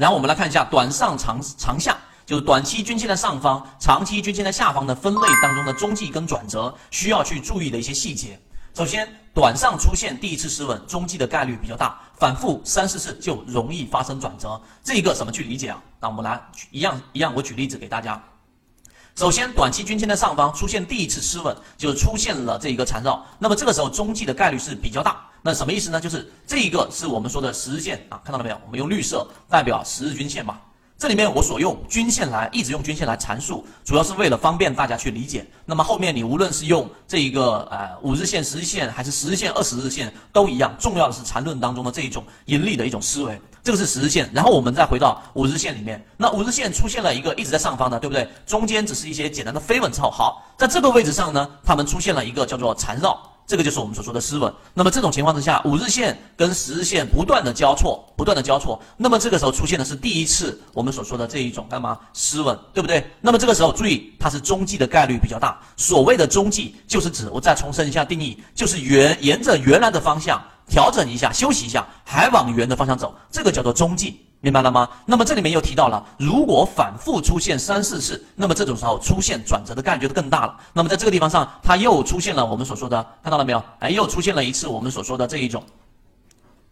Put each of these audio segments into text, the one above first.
然后我们来看一下短上长长下，就是短期均线的上方、长期均线的下方的分类当中的中继跟转折需要去注意的一些细节。首先，短上出现第一次失稳，中继的概率比较大，反复三四次就容易发生转折。这个怎么去理解啊？那我们来一样一样，我举例子给大家。首先，短期均线的上方出现第一次失稳，就是出现了这一个缠绕，那么这个时候中继的概率是比较大。那什么意思呢？就是这一个是我们说的十日线啊，看到了没有？我们用绿色代表十日均线嘛。这里面我所用均线来一直用均线来阐述，主要是为了方便大家去理解。那么后面你无论是用这一个呃五日线、十日线，还是十日线、二十日线都一样，重要的是缠论当中的这一种盈利的一种思维。这个是十日线，然后我们再回到五日线里面，那五日线出现了一个一直在上方的，对不对？中间只是一些简单的飞稳之后，好，在这个位置上呢，它们出现了一个叫做缠绕。这个就是我们所说的失稳。那么这种情况之下，五日线跟十日线不断的交错，不断的交错。那么这个时候出现的是第一次我们所说的这一种干嘛失稳，对不对？那么这个时候注意，它是中继的概率比较大。所谓的中继，就是指我再重申一下定义，就是原沿着原来的方向调整一下，休息一下，还往原的方向走，这个叫做中继。明白了吗？那么这里面又提到了，如果反复出现三四次，那么这种时候出现转折的概率就更大了。那么在这个地方上，它又出现了我们所说的，看到了没有？哎，又出现了一次我们所说的这一种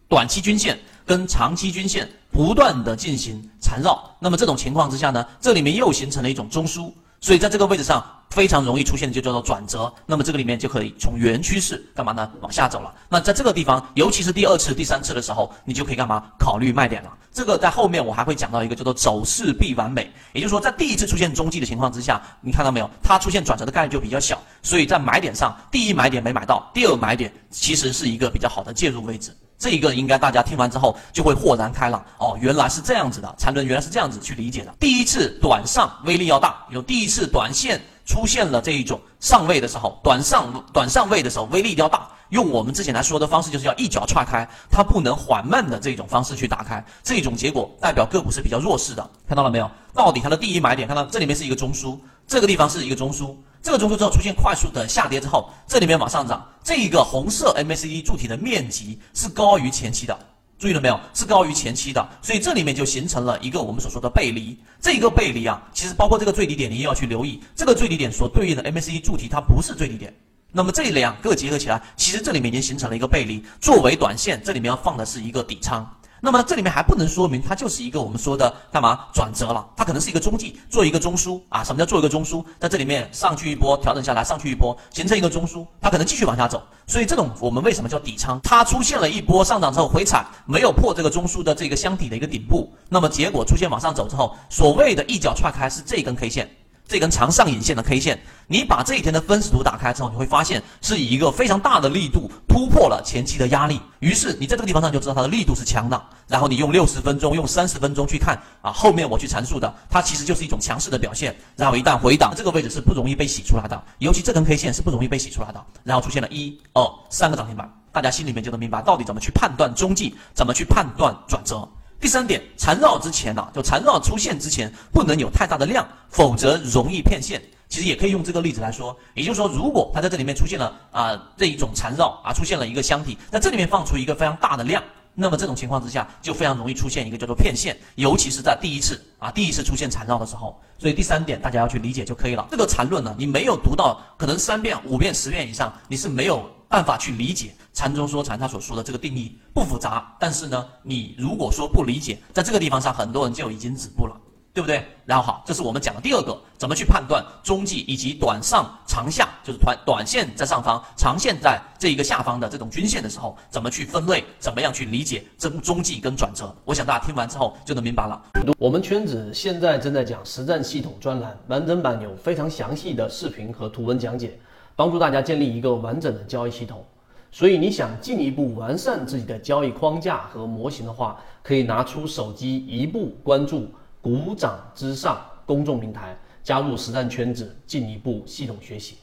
短期均线跟长期均线不断的进行缠绕。那么这种情况之下呢，这里面又形成了一种中枢。所以在这个位置上非常容易出现的就叫做转折，那么这个里面就可以从原趋势干嘛呢？往下走了。那在这个地方，尤其是第二次、第三次的时候，你就可以干嘛？考虑卖点了。这个在后面我还会讲到一个叫做走势必完美，也就是说在第一次出现中继的情况之下，你看到没有？它出现转折的概率就比较小，所以在买点上，第一买点没买到，第二买点其实是一个比较好的介入位置。这一个应该大家听完之后就会豁然开朗哦，原来是这样子的，缠论原来是这样子去理解的。第一次短上威力要大，有第一次短线出现了这一种上位的时候，短上短上位的时候威力一定要大。用我们之前来说的方式，就是要一脚踹开，它不能缓慢的这种方式去打开，这种结果代表个股是比较弱势的。看到了没有？到底它的第一买点，看到这里面是一个中枢，这个地方是一个中枢。这个中枢之后出现快速的下跌之后，这里面往上涨，这一个红色 MACD 柱体的面积是高于前期的，注意了没有？是高于前期的，所以这里面就形成了一个我们所说的背离。这一个背离啊，其实包括这个最低点，你也要去留意，这个最低点所对应的 MACD 柱体它不是最低点。那么这两个结合起来，其实这里面已经形成了一个背离。作为短线，这里面要放的是一个底仓。那么这里面还不能说明它就是一个我们说的干嘛转折了，它可能是一个中继，做一个中枢啊。什么叫做一个中枢？在这里面上去一波，调整下来，上去一波，形成一个中枢，它可能继续往下走。所以这种我们为什么叫底仓？它出现了一波上涨之后回踩，没有破这个中枢的这个箱体的一个顶部，那么结果出现往上走之后，所谓的一脚踹开是这根 K 线。这根长上影线的 K 线，你把这一天的分时图打开之后，你会发现是以一个非常大的力度突破了前期的压力。于是你在这个地方上就知道它的力度是强的。然后你用六十分钟、用三十分钟去看啊，后面我去阐述的，它其实就是一种强势的表现。然后一旦回档，这个位置是不容易被洗出来的，尤其这根 K 线是不容易被洗出来的。然后出现了一、二、三个涨停板，大家心里面就能明白到底怎么去判断中继，怎么去判断转折。第三点，缠绕之前呢，就缠绕出现之前不能有太大的量，否则容易骗线。其实也可以用这个例子来说，也就是说，如果它在这里面出现了啊这一种缠绕啊，出现了一个箱体，在这里面放出一个非常大的量，那么这种情况之下就非常容易出现一个叫做骗线，尤其是在第一次啊第一次出现缠绕的时候。所以第三点大家要去理解就可以了。这个缠论呢，你没有读到可能三遍、五遍、十遍以上，你是没有。办法去理解禅中说禅他所说的这个定义不复杂，但是呢，你如果说不理解，在这个地方上很多人就已经止步了，对不对？然后好，这是我们讲的第二个，怎么去判断中继以及短上长下，就是短短线在上方，长线在这一个下方的这种均线的时候，怎么去分类，怎么样去理解中中继跟转折？我想大家听完之后就能明白了。我们圈子现在正在讲实战系统专栏，完整版有非常详细的视频和图文讲解。帮助大家建立一个完整的交易系统，所以你想进一步完善自己的交易框架和模型的话，可以拿出手机一步关注“股掌之上”公众平台，加入实战圈子，进一步系统学习。